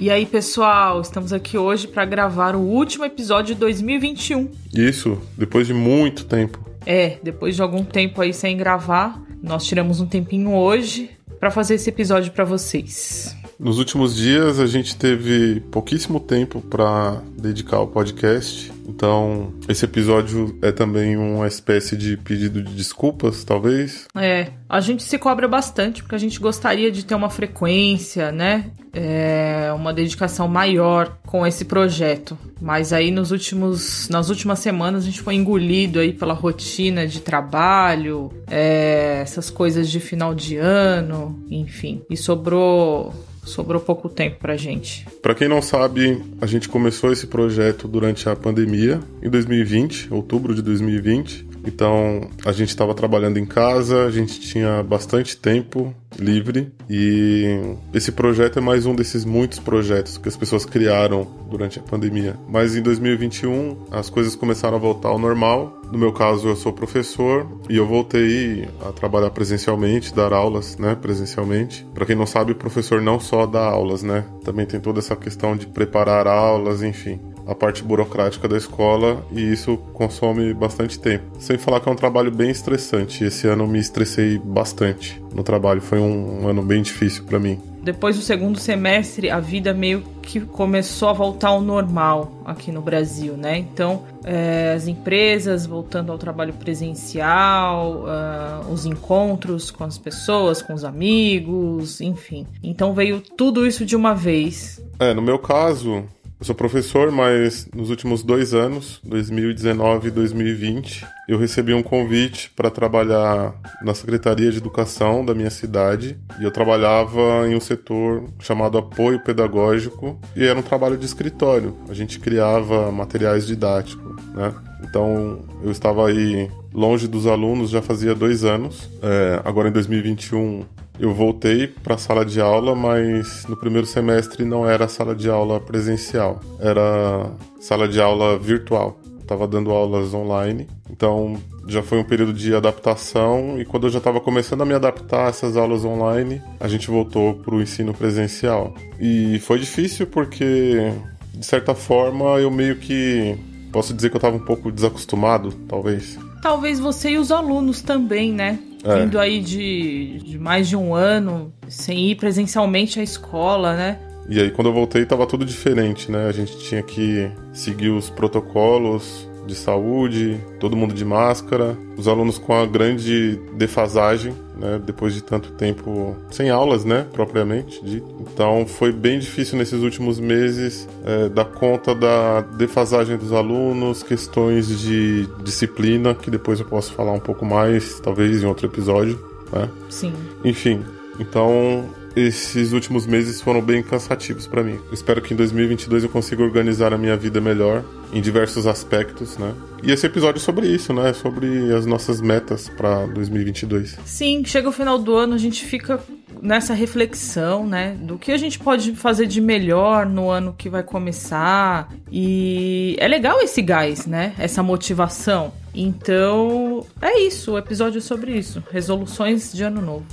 E aí, pessoal, estamos aqui hoje para gravar o último episódio de 2021. Isso, depois de muito tempo. É, depois de algum tempo aí sem gravar, nós tiramos um tempinho hoje para fazer esse episódio para vocês. Nos últimos dias a gente teve pouquíssimo tempo para dedicar ao podcast então, esse episódio é também uma espécie de pedido de desculpas, talvez? É, a gente se cobra bastante porque a gente gostaria de ter uma frequência, né? É, uma dedicação maior com esse projeto. Mas aí nos últimos, nas últimas semanas a gente foi engolido aí pela rotina de trabalho, é, essas coisas de final de ano, enfim. E sobrou sobrou pouco tempo pra gente. Para quem não sabe, a gente começou esse projeto durante a pandemia, em 2020, outubro de 2020. Então a gente estava trabalhando em casa, a gente tinha bastante tempo livre e esse projeto é mais um desses muitos projetos que as pessoas criaram durante a pandemia. Mas em 2021 as coisas começaram a voltar ao normal. No meu caso eu sou professor e eu voltei a trabalhar presencialmente, dar aulas, né, presencialmente. Para quem não sabe, o professor não só dá aulas, né? Também tem toda essa questão de preparar aulas, enfim a parte burocrática da escola e isso consome bastante tempo. Sem falar que é um trabalho bem estressante. Esse ano me estressei bastante no trabalho, foi um, um ano bem difícil para mim. Depois do segundo semestre, a vida meio que começou a voltar ao normal aqui no Brasil, né? Então, é, as empresas voltando ao trabalho presencial, uh, os encontros com as pessoas, com os amigos, enfim. Então veio tudo isso de uma vez. É, no meu caso, eu sou professor, mas nos últimos dois anos, 2019 e 2020, eu recebi um convite para trabalhar na Secretaria de Educação da minha cidade e eu trabalhava em um setor chamado apoio pedagógico e era um trabalho de escritório. A gente criava materiais didáticos, né? Então eu estava aí longe dos alunos já fazia dois anos. É, agora em 2021 eu voltei para a sala de aula, mas no primeiro semestre não era sala de aula presencial, era sala de aula virtual. Estava dando aulas online, então já foi um período de adaptação e quando eu já estava começando a me adaptar a essas aulas online, a gente voltou para o ensino presencial. E foi difícil porque, de certa forma, eu meio que posso dizer que eu estava um pouco desacostumado, talvez. Talvez você e os alunos também, né? É. Vindo aí de, de mais de um ano, sem ir presencialmente à escola, né? E aí quando eu voltei tava tudo diferente, né? A gente tinha que seguir os protocolos, de saúde, todo mundo de máscara, os alunos com a grande defasagem, né, depois de tanto tempo sem aulas, né, propriamente dito. Então foi bem difícil nesses últimos meses é, dar conta da defasagem dos alunos, questões de disciplina, que depois eu posso falar um pouco mais, talvez em outro episódio, né? Sim. Enfim, então esses últimos meses foram bem cansativos para mim. Espero que em 2022 eu consiga organizar a minha vida melhor em diversos aspectos, né? E esse episódio é sobre isso, né? Sobre as nossas metas para 2022. Sim, chega o final do ano, a gente fica nessa reflexão, né, do que a gente pode fazer de melhor no ano que vai começar. E é legal esse gás, né? Essa motivação. Então, é isso, o episódio é sobre isso, resoluções de ano novo.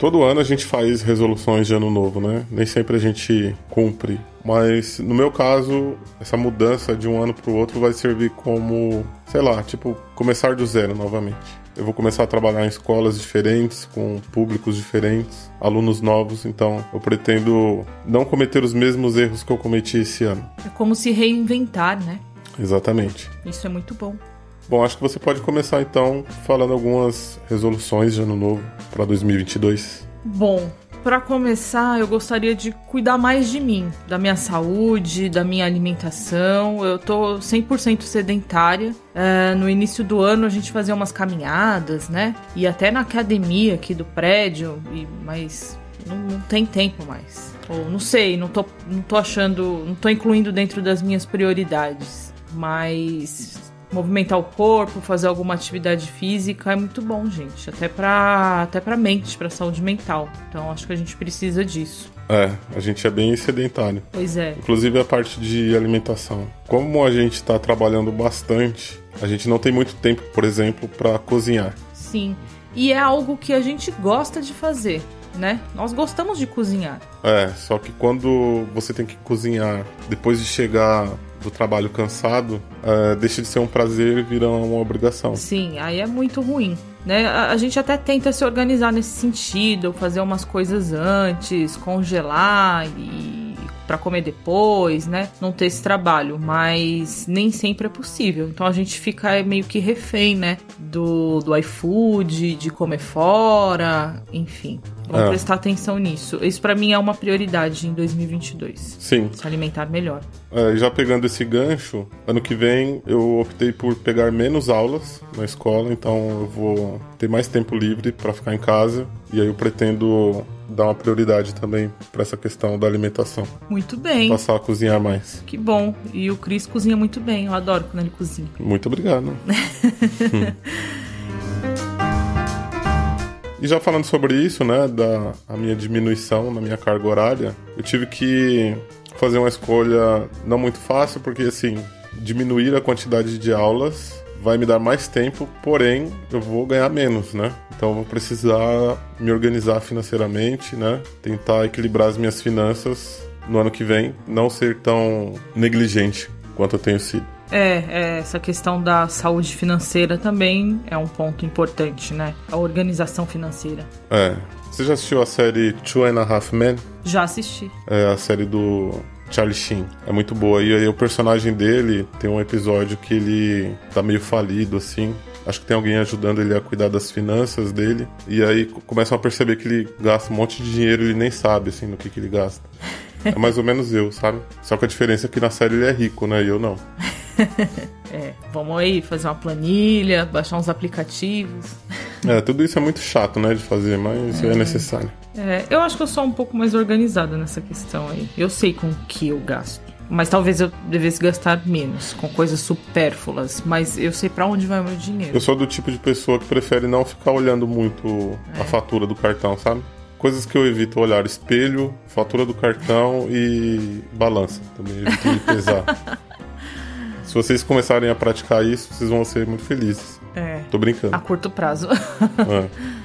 Todo ano a gente faz resoluções de ano novo, né? Nem sempre a gente cumpre. Mas no meu caso, essa mudança de um ano para o outro vai servir como, sei lá, tipo, começar do zero novamente. Eu vou começar a trabalhar em escolas diferentes, com públicos diferentes, alunos novos, então eu pretendo não cometer os mesmos erros que eu cometi esse ano. É como se reinventar, né? Exatamente. Isso é muito bom. Bom, acho que você pode começar então falando algumas resoluções de ano novo para 2022. Bom, para começar, eu gostaria de cuidar mais de mim, da minha saúde, da minha alimentação. Eu tô 100% sedentária. É, no início do ano a gente fazia umas caminhadas, né? E até na academia aqui do prédio, e, mas não, não tem tempo mais. Ou não sei, não tô, não tô achando, não tô incluindo dentro das minhas prioridades. Mas movimentar o corpo, fazer alguma atividade física é muito bom, gente. Até pra, até pra mente, pra saúde mental. Então acho que a gente precisa disso. É, a gente é bem sedentário. Pois é. Inclusive a parte de alimentação. Como a gente está trabalhando bastante, a gente não tem muito tempo, por exemplo, para cozinhar. Sim. E é algo que a gente gosta de fazer, né? Nós gostamos de cozinhar. É, só que quando você tem que cozinhar depois de chegar do trabalho cansado, é, deixa de ser um prazer e vira uma obrigação. Sim, aí é muito ruim. Né? A, a gente até tenta se organizar nesse sentido, fazer umas coisas antes, congelar e para comer depois, né? Não ter esse trabalho, mas nem sempre é possível. Então a gente fica meio que refém, né? Do, do iFood, de comer fora, enfim. Vamos É. prestar atenção nisso. Isso para mim é uma prioridade em 2022. Sim. Se alimentar melhor. É, já pegando esse gancho, ano que vem eu optei por pegar menos aulas na escola, então eu vou ter mais tempo livre para ficar em casa e aí eu pretendo dar uma prioridade também para essa questão da alimentação, Muito bem. passar a cozinhar mais. Que bom. E o Cris cozinha muito bem. Eu adoro quando ele cozinha. Muito obrigado. Hum. E já falando sobre isso, né, da a minha diminuição na minha carga horária, eu tive que fazer uma escolha não muito fácil, porque assim, diminuir a quantidade de aulas vai me dar mais tempo, porém eu vou ganhar menos, né? Então eu vou precisar me organizar financeiramente, né? Tentar equilibrar as minhas finanças no ano que vem, não ser tão negligente quanto eu tenho sido. É, é, essa questão da saúde financeira também é um ponto importante, né? A organização financeira. É. Você já assistiu a série Two and a Half Men? Já assisti. É a série do Charlie Sheen. É muito boa. E aí o personagem dele tem um episódio que ele tá meio falido, assim. Acho que tem alguém ajudando ele a cuidar das finanças dele. E aí começam a perceber que ele gasta um monte de dinheiro e ele nem sabe, assim, no que, que ele gasta. É mais ou menos eu, sabe? Só que a diferença é que na série ele é rico, né? E eu não. É, vamos aí fazer uma planilha, baixar uns aplicativos. É, tudo isso é muito chato, né, de fazer, mas é, necessário. É, eu acho que eu sou um pouco mais organizada nessa questão aí. Eu sei com o que eu gasto. Mas talvez eu devesse gastar menos, com coisas supérfluas. Mas eu sei pra onde vai o meu dinheiro. Eu sou do tipo de pessoa que prefere não ficar olhando muito a fatura do cartão, sabe? Coisas que eu evito olhar: espelho, fatura do cartão e balança. Também evito me pesar. Se vocês começarem a praticar isso, vocês vão ser muito felizes. É, Tô brincando. a curto prazo. É.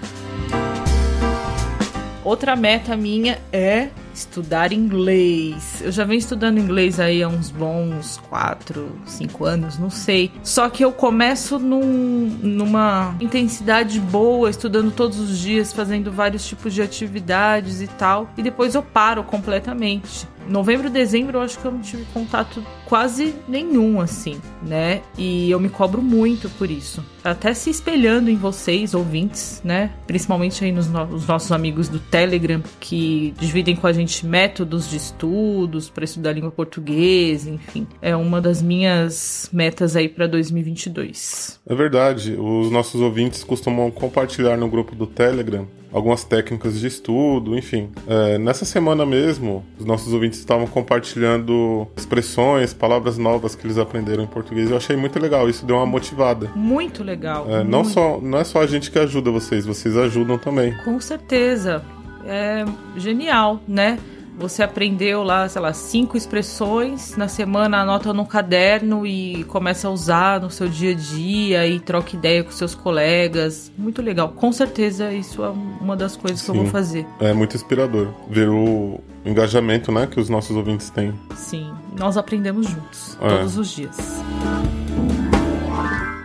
Outra meta minha é estudar inglês. Eu já venho estudando inglês aí há uns bons 4, 5 anos, não sei. Só que eu começo num- numa intensidade boa, estudando todos os dias, fazendo vários tipos de atividades e tal. E depois eu paro completamente. Novembro, dezembro, eu acho que eu não tive contato quase nenhum, assim, né? E eu me cobro muito por isso. Até se espelhando em vocês, ouvintes, né? Principalmente aí nos no- os nossos amigos do Telegram, que dividem com a gente métodos de estudos para estudar língua portuguesa, enfim. É uma das minhas metas aí para 2022. É verdade, os nossos ouvintes costumam compartilhar no grupo do Telegram algumas técnicas de estudo, enfim. É, nessa semana mesmo, os nossos ouvintes estavam compartilhando expressões, palavras novas que eles aprenderam em português. Eu achei muito legal, isso deu uma motivada. Muito legal. É, não, muito. só, não é só a gente que ajuda vocês, vocês ajudam também. Com certeza. É genial, né? Você aprendeu lá, sei lá, cinco expressões, na semana anota no caderno e começa a usar no seu dia a dia e troca ideia com seus colegas. Muito legal. Com certeza isso é uma das coisas que eu vou Sim. fazer. É muito inspirador ver o engajamento né, que os nossos ouvintes têm. Sim, nós aprendemos juntos, É. todos os dias.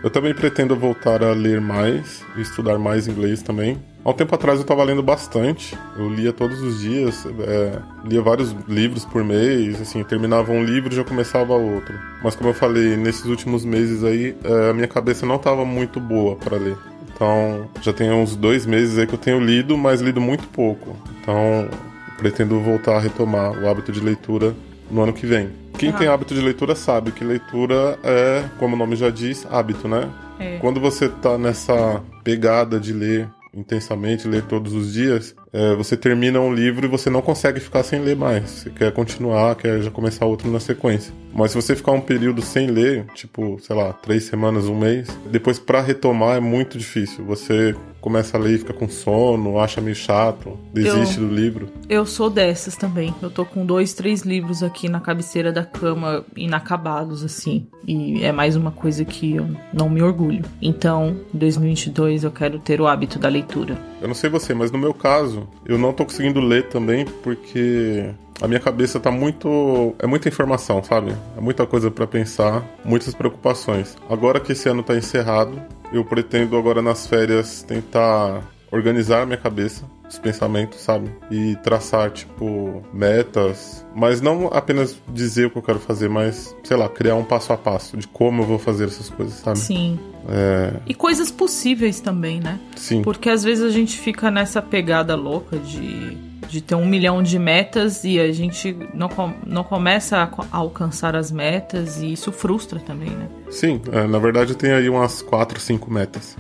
Eu também pretendo voltar a ler mais e estudar mais inglês também. Há um tempo atrás eu estava lendo bastante. Eu lia todos os dias, é, lia vários livros por mês, assim, terminava um livro e já começava outro. Mas como eu falei, nesses últimos meses aí, é, a minha cabeça não estava muito boa para ler. Então, já tem uns dois meses aí que eu tenho lido, mas lido muito pouco. Então, pretendo voltar a retomar o hábito de leitura no ano que vem. Quem Ah. tem hábito de leitura sabe que leitura é, como o nome já diz, hábito, né? É. Quando você tá nessa pegada de ler intensamente, ler todos os dias, é, você termina um livro e você não consegue ficar sem ler mais. Você quer continuar, quer já começar outro na sequência. Mas se você ficar um período sem ler, tipo, sei lá, três semanas, um mês, depois para retomar é muito difícil. Você começa a ler e fica com sono, acha meio chato, desiste Eu- do livro. Eu sou dessas também. Eu tô com dois, três livros aqui na cabeceira da cama, inacabados, assim. E é mais uma coisa que eu não me orgulho. Então, em 2022, eu quero ter o hábito da leitura. Eu não sei você, mas no meu caso, eu não tô conseguindo ler também porque a minha cabeça tá muito. É muita informação, sabe? É muita coisa pra pensar, muitas preocupações. Agora que esse ano tá encerrado, eu pretendo agora nas férias tentar organizar a minha cabeça, os pensamentos, sabe? E traçar, tipo, metas. Mas não apenas dizer o que eu quero fazer, mas, sei lá, criar um passo a passo de como eu vou fazer essas coisas, sabe? Sim. É. E coisas possíveis também, né? Sim. Porque às vezes a gente fica nessa pegada louca de, de ter um milhão de metas e a gente não, com- não começa a, a alcançar as metas e isso frustra também, né? Sim, é, na verdade eu tenho aí umas 4, 5 metas.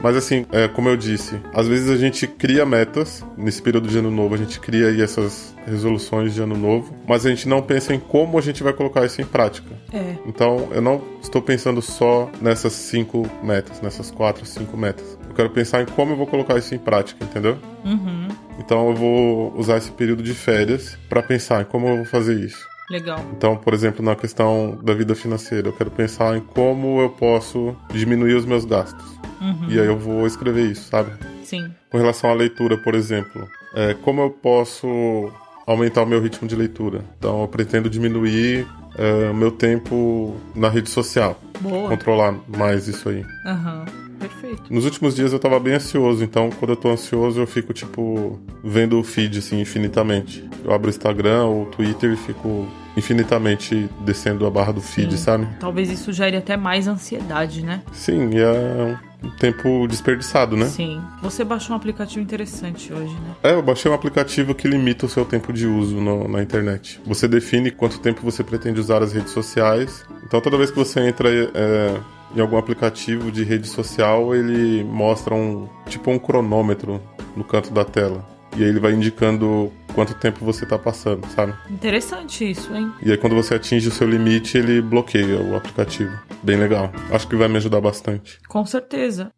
Mas assim, é, como eu disse, às vezes a gente cria metas, nesse período de ano novo a gente cria aí essas resoluções de ano novo, mas a gente não pensa em como a gente vai colocar isso em prática. É. Então eu não estou pensando só nessas cinco metas, nessas quatro, cinco metas. Eu quero pensar em como eu vou colocar isso em prática, entendeu? Uhum. Então eu vou usar esse período de férias para pensar em como eu vou fazer isso. Legal. Então, por exemplo, na questão da vida financeira, eu quero pensar em como eu posso diminuir os meus gastos. E aí eu vou escrever isso, sabe? Sim. Com relação à leitura, por exemplo, é, como eu posso aumentar o meu ritmo de leitura? Então, eu pretendo diminuir é, o meu tempo na rede social, Boa. controlar mais isso aí. Aham. Perfeito. Nos últimos dias eu tava bem ansioso, então quando eu tô ansioso eu fico, tipo, vendo o feed, assim, infinitamente. Eu abro o Instagram ou o Twitter e fico infinitamente descendo a barra do feed, Sim. sabe? Talvez isso gere até mais ansiedade, né? Sim, e é um tempo desperdiçado, né? Sim. Você baixou um aplicativo interessante hoje, né? É, eu baixei um aplicativo que limita o seu tempo de uso no- na internet. Você define quanto tempo você pretende usar as redes sociais. Então, toda vez que você entra é, em algum aplicativo de rede social, ele mostra um tipo um cronômetro no canto da tela. E aí ele vai indicando quanto tempo você tá passando, sabe? Interessante isso, hein? E aí quando você atinge o seu limite, ele bloqueia o aplicativo. Bem legal. Acho que vai me ajudar bastante. Com certeza.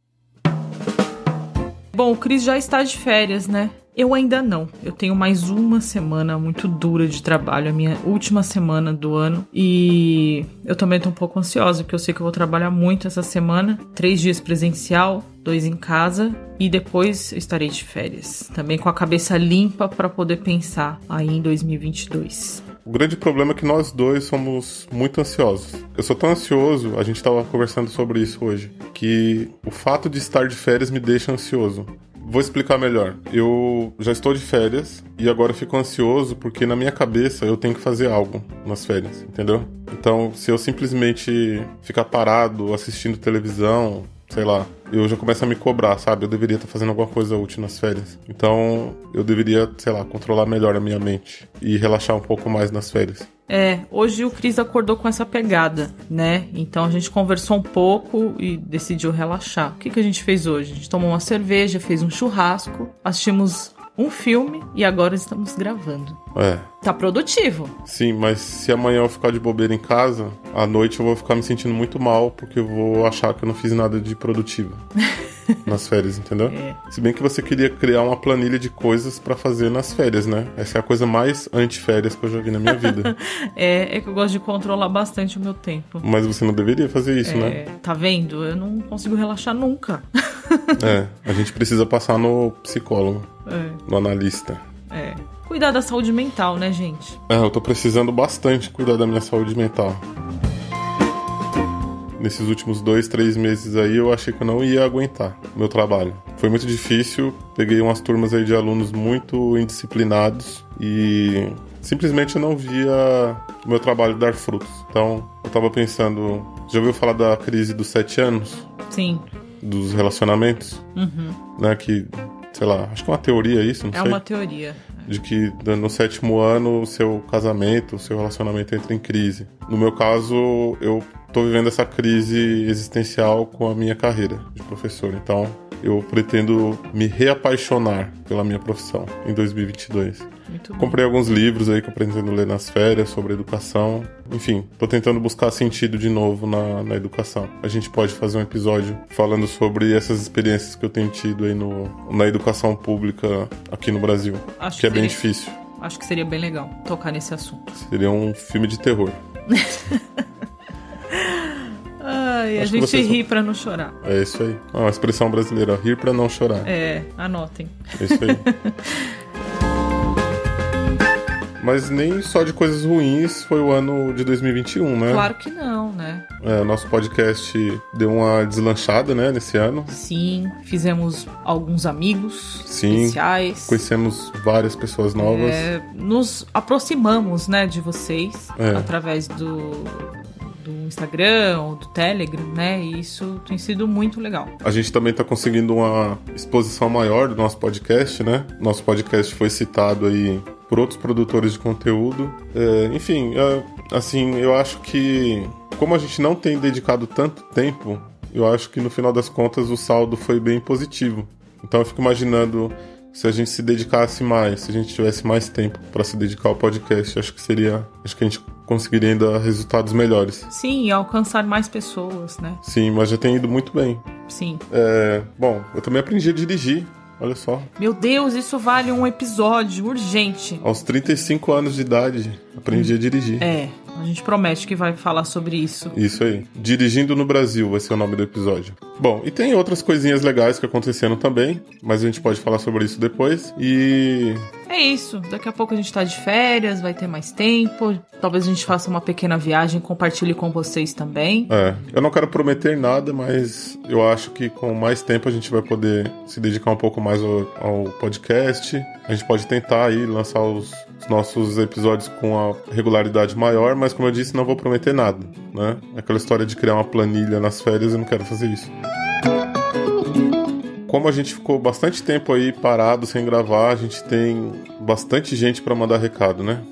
Bom, o Cris já está de férias, né? Eu ainda não. Eu tenho mais uma semana muito dura de trabalho, a minha última semana do ano. E eu também tô um pouco ansiosa, porque eu sei que eu vou trabalhar muito essa semana. Três dias presencial, dois em casa. E depois estarei de férias. Também com a cabeça limpa para poder pensar aí em 2022. O grande problema é que nós dois somos muito ansiosos. Eu sou tão ansioso, a gente estava conversando sobre isso hoje, que o fato de estar de férias me deixa ansioso. Vou explicar melhor. Eu já estou de férias e agora fico ansioso porque na minha cabeça eu tenho que fazer algo nas férias, entendeu? Então, se eu simplesmente ficar parado assistindo televisão, sei lá, eu já começo a me cobrar, sabe? Eu deveria estar fazendo alguma coisa útil nas férias. Então, eu deveria, sei lá, controlar melhor a minha mente e relaxar um pouco mais nas férias. É, hoje o Cris acordou com essa pegada, né? Então a gente conversou um pouco e decidiu relaxar. O que, que a gente fez hoje? A gente tomou uma cerveja, fez um churrasco, assistimos um filme e agora estamos gravando. É. Tá produtivo. Sim, mas se amanhã eu ficar de bobeira em casa, à noite eu vou ficar me sentindo muito mal porque eu vou achar que eu não fiz nada de produtivo nas férias, entendeu? É. Se bem que você queria criar uma planilha de coisas pra fazer nas férias, né? Essa é a coisa mais anti-férias que eu já vi na minha vida. É, é que eu gosto de controlar bastante o meu tempo. Mas você não deveria fazer isso, né? É, tá vendo? Eu não consigo relaxar nunca. É, a gente precisa passar no psicólogo, É, no analista. é. Cuidar da saúde mental, né, gente? É, eu tô precisando bastante cuidar da minha saúde mental. Nesses últimos dois, três meses aí, eu achei que eu não ia aguentar o meu trabalho. Foi muito difícil, peguei umas turmas aí de alunos muito indisciplinados e simplesmente eu não via o meu trabalho dar frutos. Então, eu tava pensando, já ouviu falar da crise dos sete anos? Sim. Dos relacionamentos? Uhum. Né, que, sei lá, acho que é uma teoria isso, não É sei uma teoria. de que no sétimo ano o seu casamento, o seu relacionamento entra em crise. No meu caso, eu tô vivendo essa crise existencial com a minha carreira de professor. Então, eu pretendo me reapaixonar pela minha profissão em 2022. Muito bom. Comprei alguns livros aí que eu pretendo ler nas férias sobre educação. Enfim, tô tentando buscar sentido de novo na, na educação. A gente pode fazer um episódio falando sobre essas experiências que eu tenho tido aí no, na educação pública aqui no Brasil. Acho que é que bem seria- difícil. Acho que seria bem legal tocar nesse assunto. Seria um filme de terror. Ai, a Acho gente vocês ri pra não chorar. É isso aí. Ah, uma expressão brasileira, rir pra não chorar. É, anotem. É isso aí. Mas nem só de coisas ruins foi o ano de 2021, né? Claro que não, né? É, o nosso podcast deu uma deslanchada, né, nesse ano. Sim, fizemos alguns amigos Sim, especiais. Conhecemos várias pessoas novas. É, nos aproximamos, né, de vocês É. através do, do Instagram ou do Telegram, né? E isso tem sido muito legal. A gente também está conseguindo uma exposição maior do nosso podcast, né? Nosso podcast foi citado aí por outros produtores de conteúdo. É, enfim, é, assim, eu acho que como a gente não tem dedicado tanto tempo, eu acho que no final das contas o saldo foi bem positivo. Então eu fico imaginando se a gente se dedicasse mais, se a gente tivesse mais tempo para se dedicar ao podcast, acho que seria, acho que a gente conseguiria ainda resultados melhores. Sim, e alcançar mais pessoas, né? Sim, mas já tem ido muito bem. Sim. É, bom, eu também aprendi a dirigir, olha só. Meu Deus, isso vale um episódio urgente. Aos 35 anos de idade, aprendi a dirigir. É, a gente promete que vai falar sobre isso. Isso aí. Dirigindo no Brasil vai ser o nome do episódio. Bom, e tem outras coisinhas legais que aconteceram também, mas a gente pode falar sobre isso depois. E É isso. Daqui a pouco a gente tá de férias, vai ter mais tempo. Talvez a gente faça uma pequena viagem, compartilhe com vocês também. é, eu não quero prometer nada, mas eu acho que com mais tempo a gente vai poder se dedicar um pouco mais ao, ao podcast. A gente pode tentar aí lançar os, os nossos episódios com a regularidade maior, mas como eu disse, não vou prometer nada, né? Aquela história de criar uma planilha nas férias, eu não quero fazer isso. Como a gente ficou bastante tempo aí parado sem gravar, a gente tem bastante gente para mandar recado, né?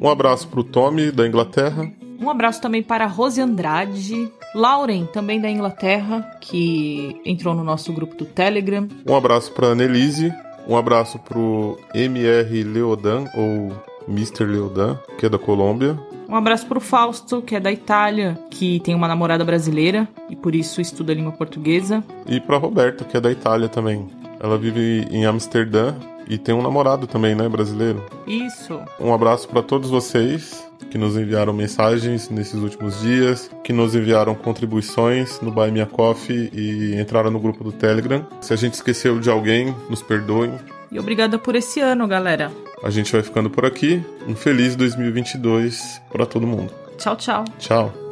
Um abraço pro Tommy da Inglaterra, Um abraço também para Rose Andrade, Lauren, também da Inglaterra, que entrou no nosso grupo do Telegram. Um abraço pra Nelise. Um abraço pro MR Leodan, ou Mr. Leodan, que é da Colômbia. Um abraço para o Fausto, que é da Itália, que tem uma namorada brasileira e por isso estuda língua portuguesa. E pra Roberta, que é da Itália também. Ela vive em Amsterdã e tem um namorado também, né, brasileiro. Isso. Um abraço para todos vocês que nos enviaram mensagens nesses últimos dias, que nos enviaram contribuições no Buy Me a Coffee e entraram no grupo do Telegram. Se a gente esqueceu de alguém, nos perdoem. E obrigada por esse ano, galera. A gente vai ficando por aqui. Um feliz 2022 para todo mundo. Tchau, tchau. Tchau.